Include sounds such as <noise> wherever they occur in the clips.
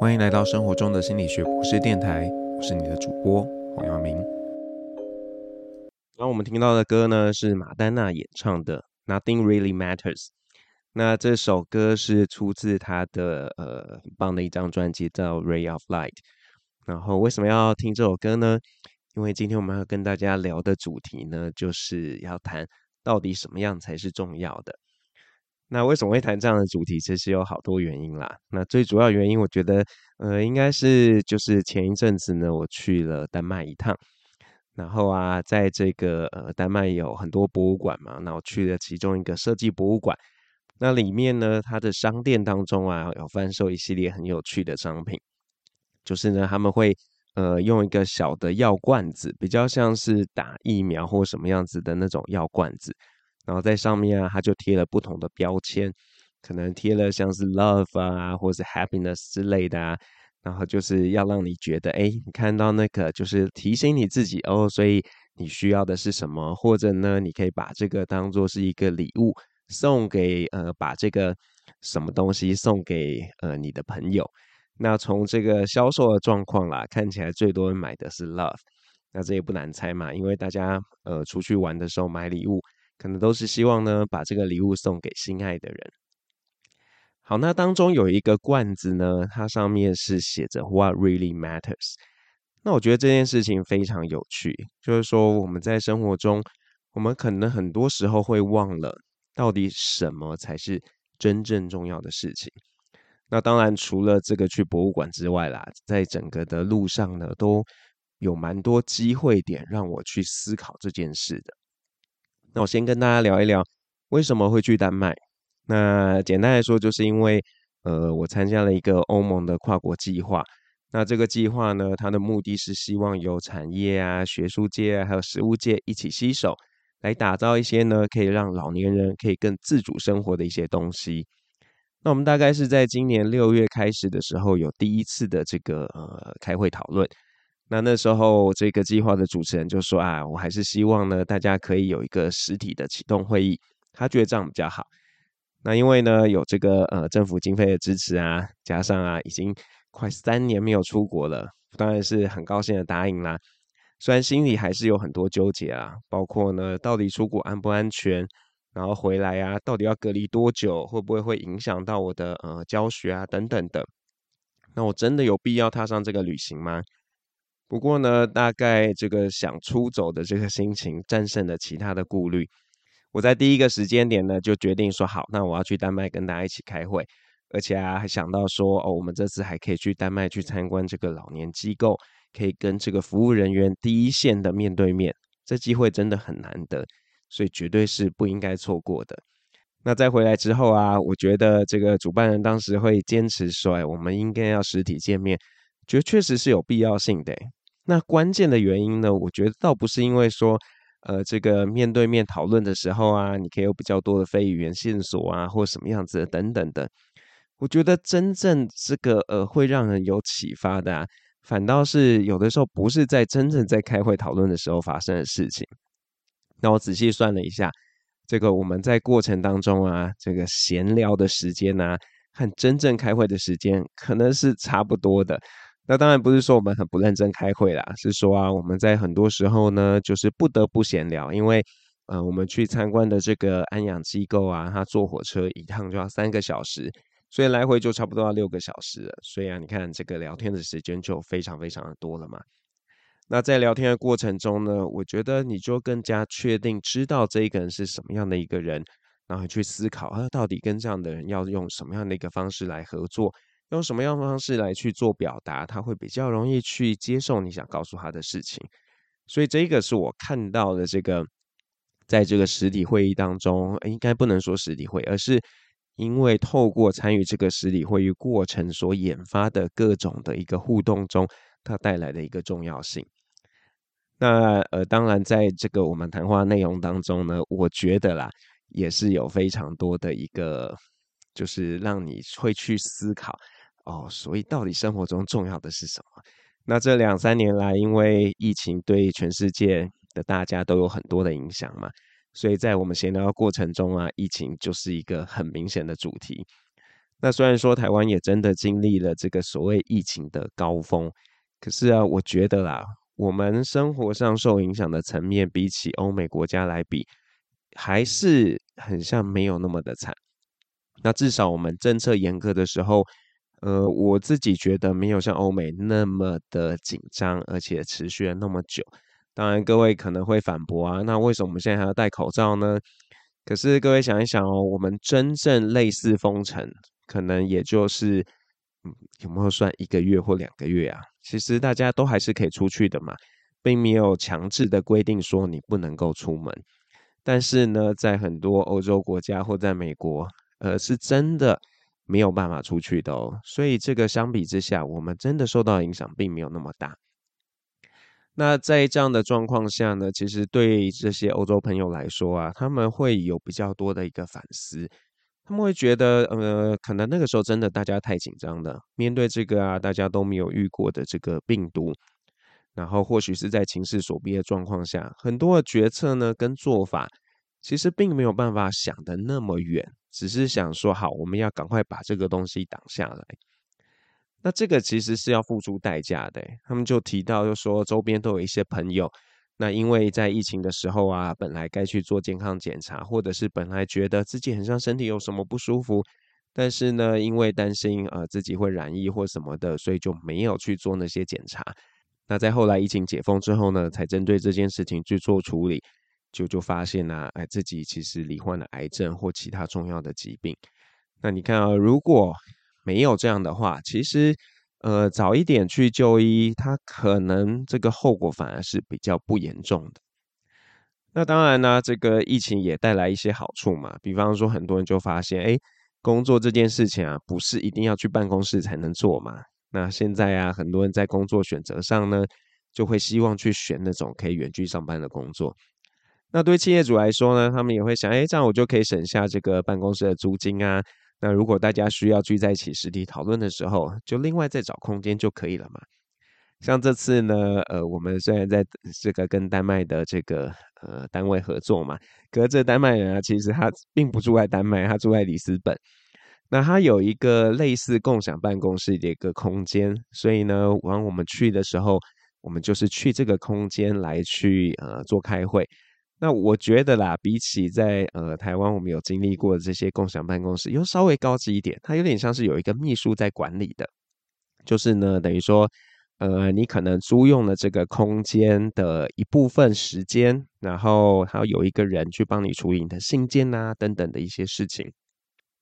欢迎来到生活中的心理学博士电台，我是你的主播黄耀明。那我们听到的歌呢，是玛丹娜演唱的《Nothing Really Matters》。那这首歌是出自她的呃很棒的一张专辑叫《Ray of Light》。然后为什么要听这首歌呢？因为今天我们要跟大家聊的主题呢，就是要谈到底什么样才是重要的。那为什么会谈这样的主题？其实有好多原因啦。那最主要原因，我觉得，呃，应该是就是前一阵子呢，我去了丹麦一趟，然后啊，在这个呃丹麦有很多博物馆嘛，那我去了其中一个设计博物馆，那里面呢，它的商店当中啊，有贩售一系列很有趣的商品，就是呢，他们会呃用一个小的药罐子，比较像是打疫苗或什么样子的那种药罐子。然后在上面啊，他就贴了不同的标签，可能贴了像是 love 啊，或是 happiness 之类的啊，然后就是要让你觉得，哎，你看到那个就是提醒你自己哦，所以你需要的是什么，或者呢，你可以把这个当做是一个礼物送给呃，把这个什么东西送给呃你的朋友。那从这个销售的状况啦，看起来最多人买的是 love，那这也不难猜嘛，因为大家呃出去玩的时候买礼物。可能都是希望呢，把这个礼物送给心爱的人。好，那当中有一个罐子呢，它上面是写着 “What really matters”。那我觉得这件事情非常有趣，就是说我们在生活中，我们可能很多时候会忘了到底什么才是真正重要的事情。那当然，除了这个去博物馆之外啦，在整个的路上呢，都有蛮多机会点让我去思考这件事的。那我先跟大家聊一聊为什么会去丹麦。那简单来说，就是因为呃，我参加了一个欧盟的跨国计划。那这个计划呢，它的目的是希望有产业啊、学术界啊，还有实务界一起携手，来打造一些呢，可以让老年人可以更自主生活的一些东西。那我们大概是在今年六月开始的时候，有第一次的这个呃开会讨论。那那时候，这个计划的主持人就说啊，我还是希望呢，大家可以有一个实体的启动会议，他觉得这样比较好。那因为呢，有这个呃政府经费的支持啊，加上啊，已经快三年没有出国了，当然是很高兴的答应啦。虽然心里还是有很多纠结啊，包括呢，到底出国安不安全，然后回来啊，到底要隔离多久，会不会会影响到我的呃教学啊等等的。那我真的有必要踏上这个旅行吗？不过呢，大概这个想出走的这个心情战胜了其他的顾虑。我在第一个时间点呢，就决定说好，那我要去丹麦跟大家一起开会，而且啊，还想到说哦，我们这次还可以去丹麦去参观这个老年机构，可以跟这个服务人员第一线的面对面，这机会真的很难得，所以绝对是不应该错过的。那在回来之后啊，我觉得这个主办人当时会坚持说，哎，我们应该要实体见面，觉得确实是有必要性的。那关键的原因呢，我觉得倒不是因为说，呃，这个面对面讨论的时候啊，你可以有比较多的非语言线索啊，或什么样子的等等的。我觉得真正这个呃会让人有启发的啊，反倒是有的时候不是在真正在开会讨论的时候发生的事情。那我仔细算了一下，这个我们在过程当中啊，这个闲聊的时间啊，和真正开会的时间可能是差不多的。那当然不是说我们很不认真开会啦，是说啊，我们在很多时候呢，就是不得不闲聊，因为呃，我们去参观的这个安养机构啊，它坐火车一趟就要三个小时，所以来回就差不多要六个小时了。所以啊，你看这个聊天的时间就非常非常的多了嘛。那在聊天的过程中呢，我觉得你就更加确定知道这一个人是什么样的一个人，然后去思考啊，到底跟这样的人要用什么样的一个方式来合作。用什么样的方式来去做表达，他会比较容易去接受你想告诉他的事情。所以这个是我看到的这个，在这个实体会议当中，应该不能说实体会，而是因为透过参与这个实体会议过程所引发的各种的一个互动中，它带来的一个重要性。那呃，当然在这个我们谈话内容当中呢，我觉得啦，也是有非常多的一个，就是让你会去思考。哦，所以到底生活中重要的是什么？那这两三年来，因为疫情对全世界的大家都有很多的影响嘛，所以在我们闲聊的过程中啊，疫情就是一个很明显的主题。那虽然说台湾也真的经历了这个所谓疫情的高峰，可是啊，我觉得啦，我们生活上受影响的层面，比起欧美国家来比，还是很像没有那么的惨。那至少我们政策严格的时候，呃，我自己觉得没有像欧美那么的紧张，而且持续了那么久。当然，各位可能会反驳啊，那为什么我们现在还要戴口罩呢？可是各位想一想哦，我们真正类似封城，可能也就是，嗯，有没有算一个月或两个月啊？其实大家都还是可以出去的嘛，并没有强制的规定说你不能够出门。但是呢，在很多欧洲国家或在美国，呃，是真的没有办法出去的哦。所以这个相比之下，我们真的受到影响并没有那么大。那在这样的状况下呢，其实对这些欧洲朋友来说啊，他们会有比较多的一个反思。他们会觉得，呃，可能那个时候真的大家太紧张了，面对这个啊，大家都没有遇过的这个病毒。然后或许是在情势所逼的状况下，很多的决策呢跟做法，其实并没有办法想得那么远，只是想说好，我们要赶快把这个东西挡下来。那这个其实是要付出代价的。他们就提到，就说周边都有一些朋友，那因为在疫情的时候啊，本来该去做健康检查，或者是本来觉得自己很像身体有什么不舒服，但是呢，因为担心呃自己会染疫或什么的，所以就没有去做那些检查。那在后来疫情解封之后呢，才针对这件事情去做处理，就就发现呢、啊，哎，自己其实罹患了癌症或其他重要的疾病。那你看啊，如果没有这样的话，其实呃早一点去就医，它可能这个后果反而是比较不严重的。那当然呢，这个疫情也带来一些好处嘛，比方说很多人就发现，哎，工作这件事情啊，不是一定要去办公室才能做嘛。那现在啊，很多人在工作选择上呢，就会希望去选那种可以远距上班的工作。那对企业主来说呢，他们也会想，哎，这样我就可以省下这个办公室的租金啊。那如果大家需要聚在一起实体讨论的时候，就另外再找空间就可以了嘛。像这次呢，呃，我们虽然在这个跟丹麦的这个呃单位合作嘛，可是这丹麦人啊，其实他并不住在丹麦，他住在里斯本。那他有一个类似共享办公室的一个空间，所以呢，往我们去的时候，我们就是去这个空间来去呃做开会。那我觉得啦，比起在呃台湾我们有经历过的这些共享办公室，又稍微高级一点，它有点像是有一个秘书在管理的，就是呢，等于说呃你可能租用了这个空间的一部分时间，然后还有一个人去帮你处理你的信件啊等等的一些事情。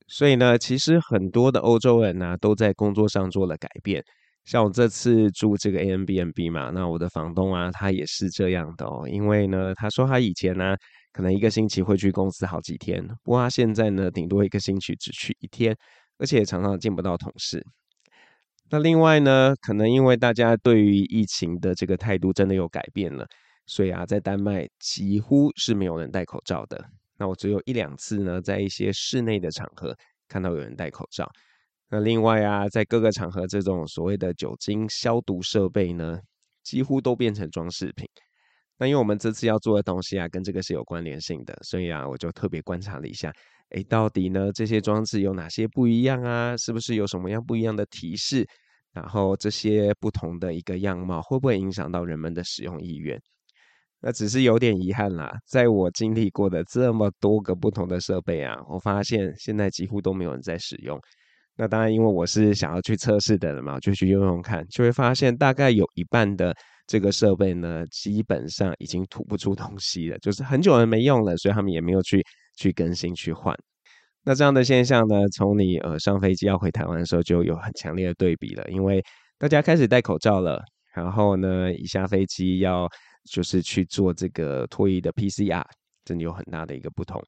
所以呢，其实很多的欧洲人呢、都在工作上做了改变。像我这次住这个 Airbnb 嘛，那我的房东啊，他也是这样的哦。因为呢，他说他以前呢、可能一个星期会去公司好几天，不过他现在呢，顶多一个星期只去一天，而且常常见不到同事。那另外呢，可能因为大家对于疫情的这个态度真的有改变了，所以啊，在丹麦几乎是没有人戴口罩的。那我只有一两次呢，在一些室内的场合看到有人戴口罩。那另外啊，在各个场合，这种所谓的酒精消毒设备呢，几乎都变成装饰品。那因为我们这次要做的东西啊，跟这个是有关联性的，所以啊，我就特别观察了一下，诶，到底呢这些装置有哪些不一样啊？是不是有什么样不一样的提示？然后这些不同的一个样貌，会不会影响到人们的使用意愿？那只是有点遗憾啦，在我经历过的这么多个不同的设备啊，我发现现在几乎都没有人在使用。那当然，因为我是想要去测试的人嘛，就去用用看，就会发现大概有一半的这个设备呢，基本上已经吐不出东西了，就是很久人没用了，所以他们也没有去去更新去换。那这样的现象呢，从你呃上飞机要回台湾的时候就有很强烈的对比了，因为大家开始戴口罩了，然后呢一下飞机要。就是去做这个唾液的 PCR，真的有很大的一个不同。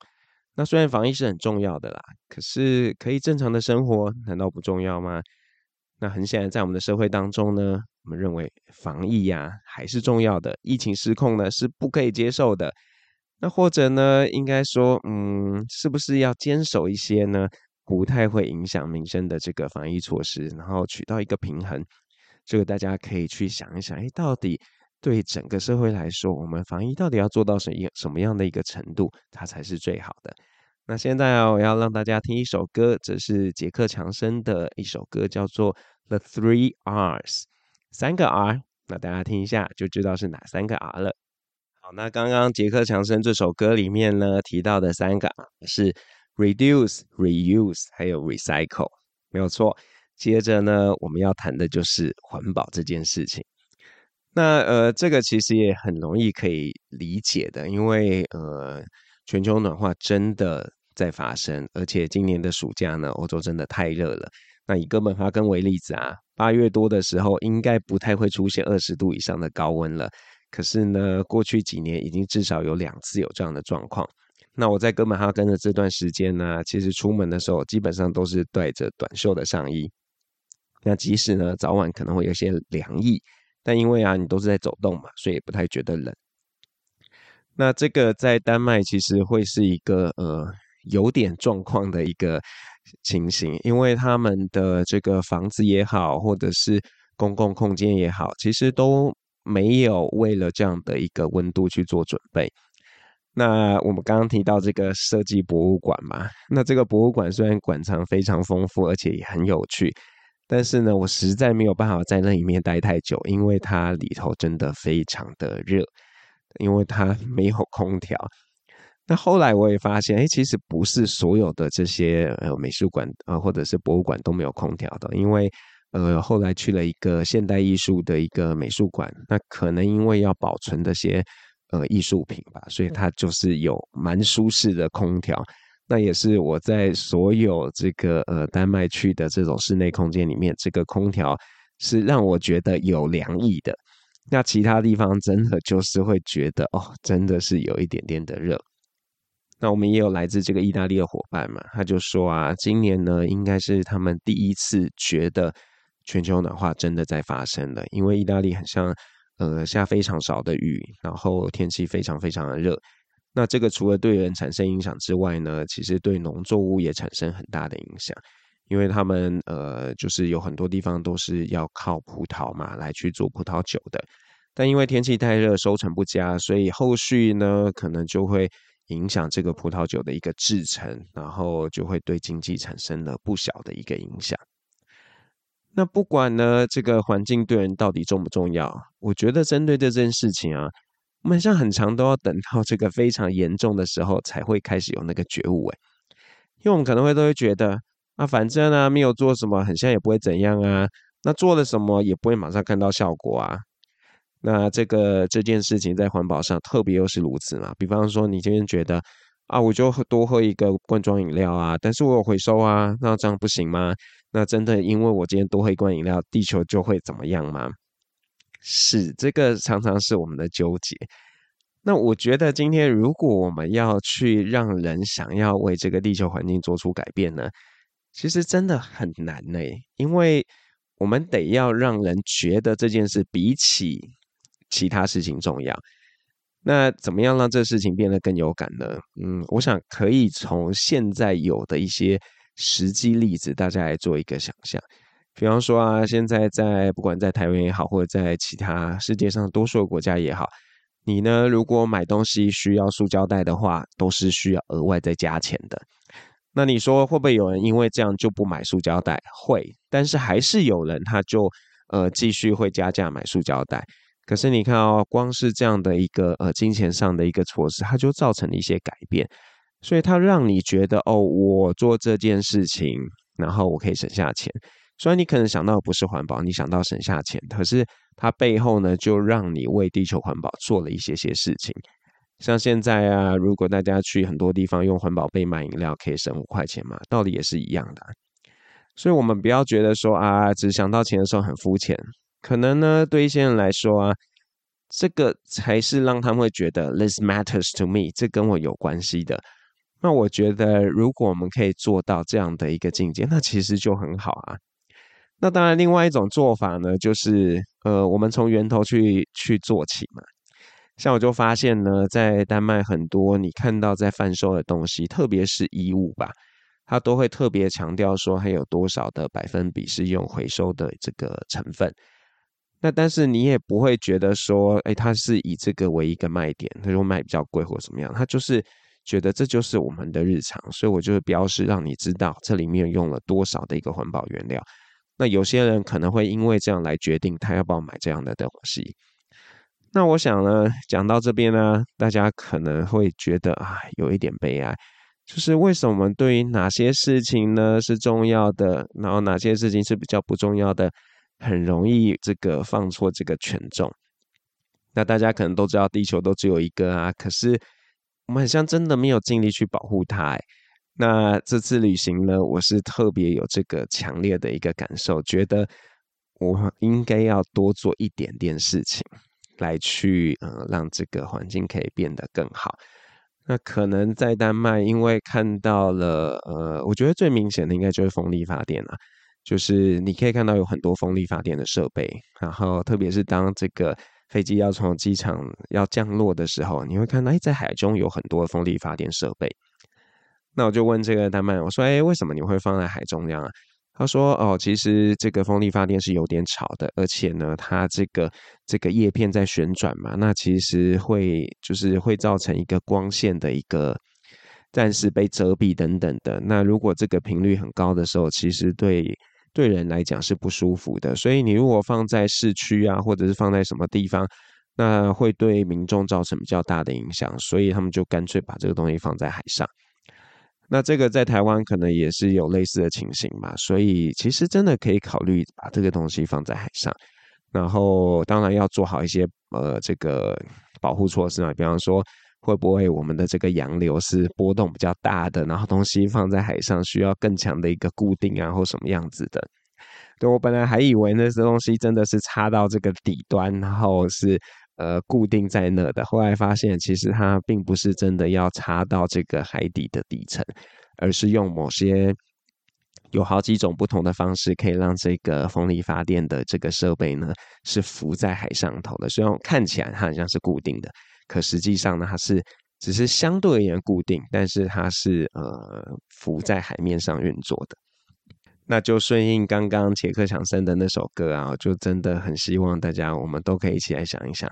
那虽然防疫是很重要的啦，可是可以正常的生活难道不重要吗？那很显然，在我们的社会当中呢，我们认为防疫呀、啊、还是重要的，疫情失控呢是不可以接受的。那或者呢，应该说，嗯，是不是要坚守一些呢不太会影响民生的这个防疫措施，然后取到一个平衡？这个大家可以去想一想，哎，到底。对整个社会来说，我们防疫到底要做到什么什么样的一个程度，它才是最好的？那现在啊，我要让大家听一首歌，这是杰克强森的一首歌，叫做《The Three Rs》，三个 R。那大家听一下就知道是哪三个 R 了。好，那刚刚杰克强森这首歌里面呢，提到的三个 R 是 Reduce、Reuse 还有 Recycle，没有错。接着呢，我们要谈的就是环保这件事情。那呃，这个其实也很容易可以理解的，因为呃，全球暖化真的在发生，而且今年的暑假呢，欧洲真的太热了。那以哥本哈根为例子啊，八月多的时候应该不太会出现二十度以上的高温了。可是呢，过去几年已经至少有两次有这样的状况。那我在哥本哈根的这段时间呢，其实出门的时候基本上都是带着短袖的上衣。那即使呢，早晚可能会有些凉意，但因为啊，你都是在走动嘛，所以不太觉得冷。那这个在丹麦其实会是一个呃有点状况的一个情形，因为他们的这个房子也好，或者是公共空间也好，其实都没有为了这样的一个温度去做准备。那我们刚刚提到这个设计博物馆嘛，那这个博物馆虽然馆藏非常丰富，而且也很有趣。但是呢，我实在没有办法在那里面待太久，因为它里头真的非常的热，因为它 <laughs> 没有空调。那后来我也发现，哎，其实不是所有的这些呃美术馆啊、呃、或者是博物馆都没有空调的，因为呃后来去了一个现代艺术的一个美术馆，那可能因为要保存这些呃艺术品吧，所以它就是有蛮舒适的空调。那也是我在所有这个呃丹麦去的这种室内空间里面，这个空调是让我觉得有凉意的。那其他地方真的就是会觉得哦，真的是有一点点的热。那我们也有来自这个意大利的伙伴嘛，他就说啊，今年呢应该是他们第一次觉得全球暖化真的在发生了，因为意大利很像呃下非常少的雨，然后天气非常非常的热。那这个除了对人产生影响之外呢，其实对农作物也产生很大的影响，因为他们呃，就是有很多地方都是要靠葡萄嘛来去做葡萄酒的，但因为天气太热，收成不佳，所以后续呢可能就会影响这个葡萄酒的一个制程，然后就会对经济产生了不小的一个影响。那不管呢这个环境对人到底重不重要，我觉得针对这件事情啊。我们像很长都要等到这个非常严重的时候才会开始有那个觉悟诶，因为我们可能会都会觉得啊，反正啊没有做什么，很像也不会怎样啊，那做了什么也不会马上看到效果啊。那这个这件事情在环保上特别又是如此嘛。比方说你今天觉得啊，我就多喝一个罐装饮料啊，但是我有回收啊，那这样不行吗？那真的因为我今天多喝一罐饮料，地球就会怎么样吗？是，这个常常是我们的纠结。那我觉得今天如果我们要去让人想要为这个地球环境做出改变呢，其实真的很难呢，因为我们得要让人觉得这件事比起其他事情重要。那怎么样让这事情变得更有感呢？嗯，我想可以从现在有的一些实际例子，大家来做一个想象。比方说啊，现在在不管在台湾也好，或者在其他世界上多数的国家也好，你呢，如果买东西需要塑胶袋的话，都是需要额外再加钱的。那你说会不会有人因为这样就不买塑胶袋？会，但是还是有人他就呃继续会加价买塑胶袋。可是你看哦，光是这样的一个呃金钱上的一个措施，它就造成了一些改变，所以它让你觉得哦，我做这件事情，然后我可以省下钱。虽然你可能想到不是环保，你想到省下钱，可是它背后呢，就让你为地球环保做了一些些事情。像现在啊，如果大家去很多地方用环保杯买饮料，可以省五块钱嘛，道理也是一样的。所以，我们不要觉得说啊，只想到钱的时候很肤浅。可能呢，对一些人来说啊，这个才是让他们会觉得 this matters to me，这跟我有关系的。那我觉得，如果我们可以做到这样的一个境界，那其实就很好啊。那当然，另外一种做法呢，就是呃，我们从源头去去做起嘛。像我就发现呢，在丹麦很多你看到在贩售的东西，特别是衣物吧，它都会特别强调说还有多少的百分比是用回收的这个成分。那但是你也不会觉得说，哎，它是以这个为一个卖点，它就卖比较贵或怎么样，它就是觉得这就是我们的日常，所以我就会标示让你知道这里面用了多少的一个环保原料。那有些人可能会因为这样来决定他要不要买这样的东西。那我想呢，讲到这边呢，大家可能会觉得啊，有一点悲哀，就是为什么我们对于哪些事情呢是重要的，然后哪些事情是比较不重要的，很容易这个放错这个权重。那大家可能都知道，地球都只有一个啊，可是我们好像真的没有尽力去保护它。那这次旅行呢，我是特别有这个强烈的一个感受，觉得我应该要多做一点点事情。来去呃，让这个环境可以变得更好。那可能在丹麦，因为看到了呃，我觉得最明显的应该就是风力发电了。就是你可以看到有很多风力发电的设备，然后特别是当这个飞机要从机场要降落的时候，你会看到哎，在海中有很多风力发电设备。那我就问这个丹麦，我说诶，为什么你会放在海中央啊？他说：“哦，其实这个风力发电是有点吵的，而且呢，它这个这个叶片在旋转嘛，那其实会就是会造成一个光线的一个暂时被遮蔽等等的。那如果这个频率很高的时候，其实对对人来讲是不舒服的。所以你如果放在市区啊，或者是放在什么地方，那会对民众造成比较大的影响。所以他们就干脆把这个东西放在海上。”那这个在台湾可能也是有类似的情形嘛，所以其实真的可以考虑把这个东西放在海上，然后当然要做好一些呃这个保护措施嘛，比方说会不会我们的这个洋流是波动比较大的，然后东西放在海上需要更强的一个固定啊或什么样子的。对，我本来还以为那些东西真的是插到这个底端，然后是。呃，固定在那的，后来发现其实它并不是真的要插到这个海底的底层，而是用某些有好几种不同的方式，可以让这个风力发电的这个设备呢是浮在海上头的。虽然看起来它好像是固定的，可实际上呢，它是只是相对而言固定，但是它是呃浮在海面上运作的。那就顺应刚刚杰克强森的那首歌啊，就真的很希望大家我们都可以一起来想一想，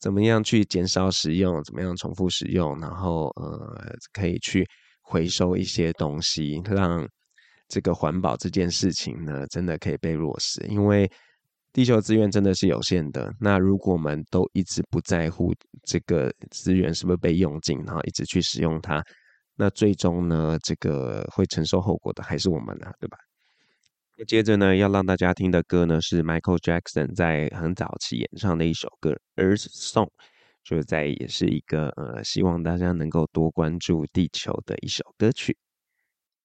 怎么样去减少使用，怎么样重复使用，然后呃可以去回收一些东西，让这个环保这件事情呢真的可以被落实。因为地球资源真的是有限的，那如果我们都一直不在乎这个资源是不是被用尽，然后一直去使用它，那最终呢这个会承受后果的还是我们啊，对吧？接着呢，要让大家听的歌呢，是 Michael Jackson 在很早期演唱的一首歌《Earth Song》，就是在也是一个呃，希望大家能够多关注地球的一首歌曲。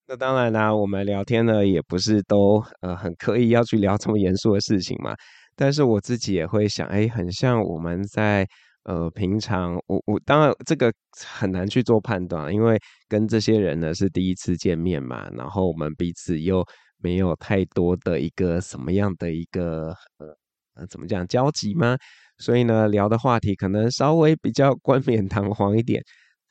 那当然啦，我们聊天呢，也不是都呃很刻意要去聊这么严肃的事情嘛。但是我自己也会想，哎，很像我们在呃平常，我我当然这个很难去做判断，因为跟这些人呢是第一次见面嘛，然后我们彼此又。没有太多的一个什么样的一个呃呃怎么讲交集吗？所以呢，聊的话题可能稍微比较 <laughs> 冠冕堂皇一点。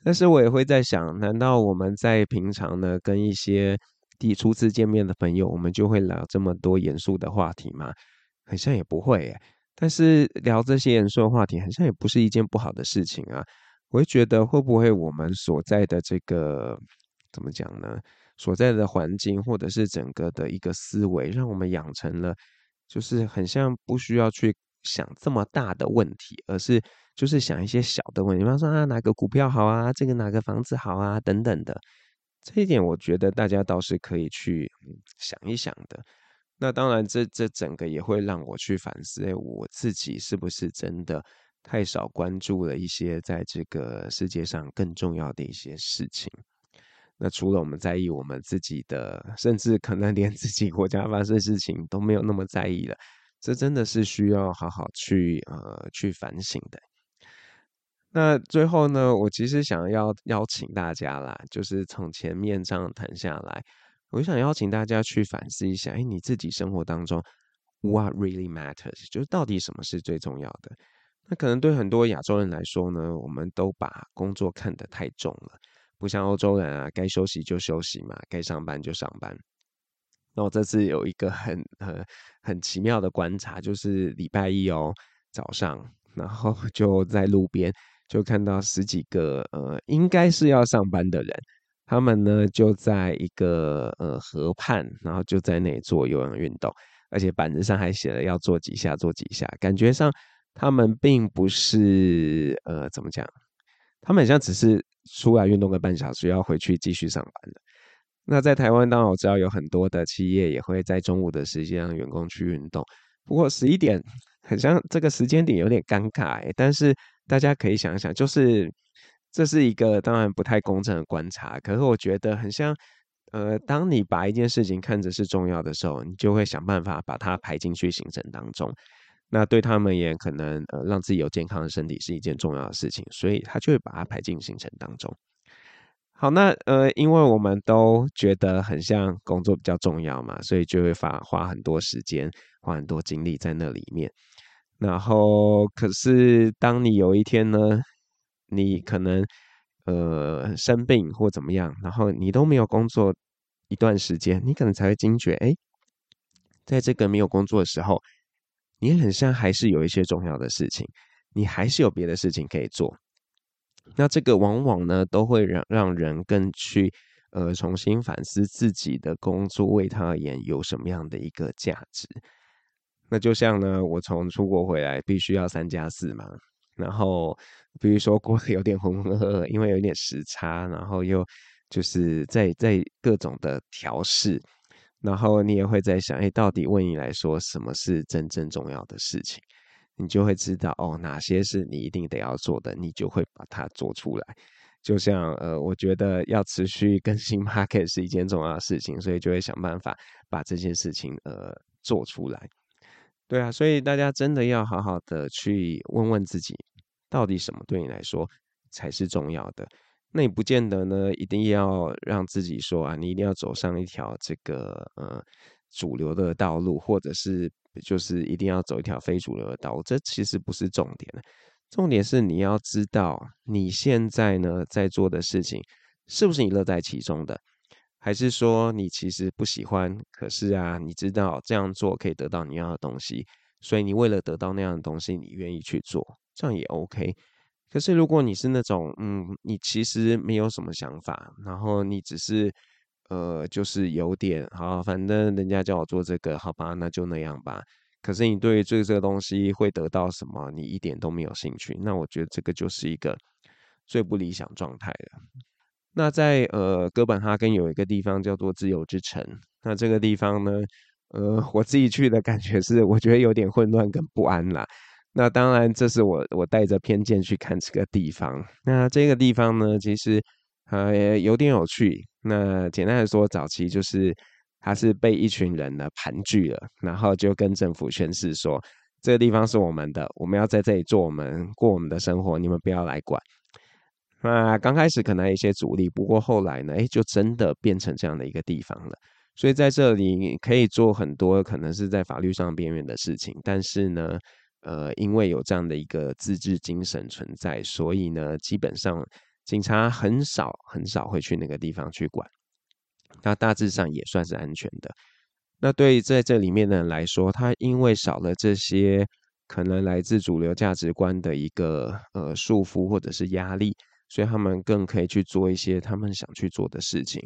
但是我也会在想，难道我们在平常呢跟一些第初次见面的朋友，我们就会聊这么多严肃的话题吗？好像也不会耶。但是聊这些严肃的话题，好像也不是一件不好的事情啊。我会觉得，会不会我们所在的这个怎么讲呢？所在的环境，或者是整个的一个思维，让我们养成了，就是很像不需要去想这么大的问题，而是就是想一些小的问题，比方说啊，哪个股票好啊，这个哪个房子好啊，等等的。这一点我觉得大家倒是可以去想一想的。那当然这，这整个也会让我去反思，哎，我自己是不是真的太少关注了一些在这个世界上更重要的一些事情。那除了我们在意我们自己的，甚至可能连自己国家发生事情都没有那么在意了，这真的是需要好好去呃去反省的。那最后呢，我其实想要邀请大家啦，就是从前面这样谈下来，我想邀请大家去反思一下，哎，你自己生活当中 What really matters，就是到底什么是最重要的？那可能对很多亚洲人来说呢，我们都把工作看得太重了。不像欧洲人啊，该休息就休息嘛，该上班就上班。那我这次有一个很很很奇妙的观察，就是礼拜一哦早上，然后就在路边就看到十几个呃，应该是要上班的人，他们呢就在一个呃河畔，然后就在那里做有氧运动，而且板子上还写了要做几下，做几下，感觉上他们并不是呃怎么讲，他们好像只是出来运动个半小时，要回去继续上班了。那在台湾，当然我知道有很多的企业也会在中午的时间让员工去运动。不过十一点，很像这个时间点有点尴尬欸。但是大家可以想想，就是这是一个当然不太公正的观察。可是我觉得很像，呃，当你把一件事情看着是重要的时候，你就会想办法把它排进去行程当中。那对他们也可能，呃，让自己有健康的身体是一件重要的事情，所以他就会把它排进行程当中。好，那呃，因为我们都觉得很像工作比较重要嘛，所以就会花花很多时间，花很多精力在那里面。然后，可是当你有一天呢，你可能呃生病或怎么样，然后你都没有工作一段时间，你可能才会惊觉，哎，在这个没有工作的时候，你很像还是有一些重要的事情，你还是有别的事情可以做。那这个往往呢，都会让让人更去呃重新反思自己的工作为他而言有什么样的一个价值。那就像呢，我从出国回来必须要三加四嘛，然后比如说过得有点浑浑噩噩，因为有点时差，然后又就是在在各种的调试，然后你也会在想，哎，到底为你来说什么是真正重要的事情？你就会知道哦，哪些是你一定得要做的，你就会把它做出来。就像呃，我觉得要持续更新 Podcast 是一件重要的事情，所以就会想办法把这件事情呃做出来。对啊，所以大家真的要好好的去问问自己，到底什么对你来说才是重要的？那你不见得呢，一定要让自己说啊，你一定要走上一条这个呃主流的道路，或者是。就是一定要走一条非主流的道路，这其实不是重点。重点是你要知道你现在呢在做的事情是不是你乐在其中的，还是说你其实不喜欢？可是啊，你知道这样做可以得到你要的东西，所以你为了得到那样的东西，你愿意去做，这样也 OK。可是如果你是那种嗯，你其实没有什么想法，然后你只是。呃，就是有点好，反正人家叫我做这个，好吧，那就那样吧。可是你对于这这个东西会得到什么，你一点都没有兴趣，那我觉得这个就是一个最不理想状态了。那在呃哥本哈根有一个地方叫做自由之城，那这个地方呢，呃，我自己去的感觉是，我觉得有点混乱跟不安啦。那当然，这是我我带着偏见去看这个地方。那这个地方呢，其实。呃，有点有趣。那简单来说，早期就是他是被一群人呢盘踞了，然后就跟政府宣誓说，这个地方是我们的，我们要在这里做我们过我们的生活，你们不要来管。那刚开始可能有一些阻力，不过后来呢，诶，就真的变成这样的一个地方了。所以在这里你可以做很多可能是在法律上边缘的事情，但是呢，呃，因为有这样的一个自治精神存在，所以呢，基本上。警察很少很少会去那个地方去管，那大致上也算是安全的。那对于在这里面的人来说，他因为少了这些可能来自主流价值观的一个呃束缚或者是压力，所以他们更可以去做一些他们想去做的事情。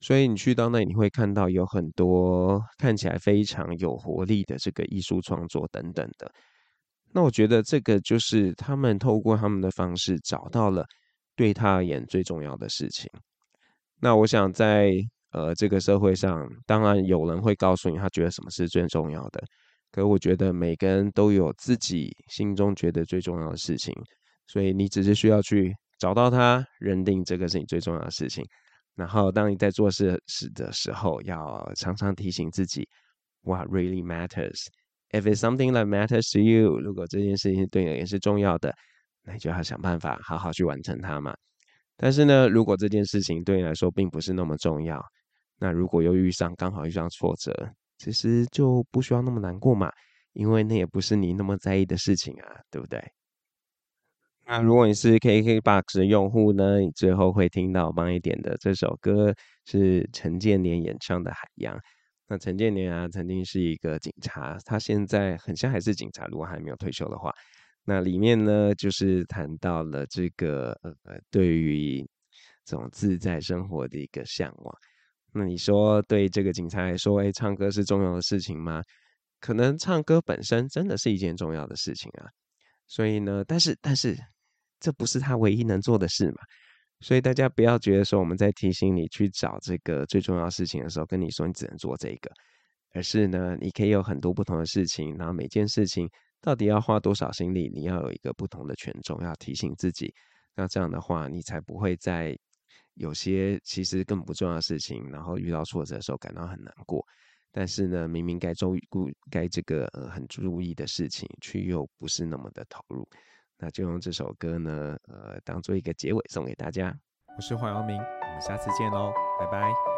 所以你去到那里，你会看到有很多看起来非常有活力的这个艺术创作等等的。那我觉得这个就是他们透过他们的方式找到了。对他而言最重要的事情，那我想在呃这个社会上，当然有人会告诉你他觉得什么是最重要的，可我觉得每个人都有自己心中觉得最重要的事情，所以你只是需要去找到它，认定这个是你最重要的事情，然后当你在做事时的时候，要常常提醒自己，What really matters? If it's something that matters to you，如果这件事情对你也是重要的。那你就要想办法好好去完成它嘛。但是呢，如果这件事情对你来说并不是那么重要，那如果又遇上刚好遇上挫折，其实就不需要那么难过嘛，因为那也不是你那么在意的事情啊，对不对？那如果你是 KKBOX 的用户呢，你最后会听到帮你点的这首歌是陈建年演唱的《海洋》。那陈建年啊，曾经是一个警察，他现在很像还是警察，如果还没有退休的话。那里面呢，就是谈到了这个呃，对于这种自在生活的一个向往。那你说，对这个警察来说，哎，唱歌是重要的事情吗？可能唱歌本身真的是一件重要的事情啊。所以呢，但是但是，这不是他唯一能做的事嘛。所以大家不要觉得说我们在提醒你去找这个最重要事情的时候，跟你说你只能做这个，而是呢，你可以有很多不同的事情，然后每件事情。到底要花多少心力？你要有一个不同的权重，要提醒自己。那这样的话，你才不会在有些其实更不重要的事情，然后遇到挫折的时候感到很难过。但是呢，明明该注顾该这个呃很注意的事情，却又不是那么的投入。那就用这首歌呢，呃，当做一个结尾送给大家。我是黄阳明，我们下次见喽，拜拜。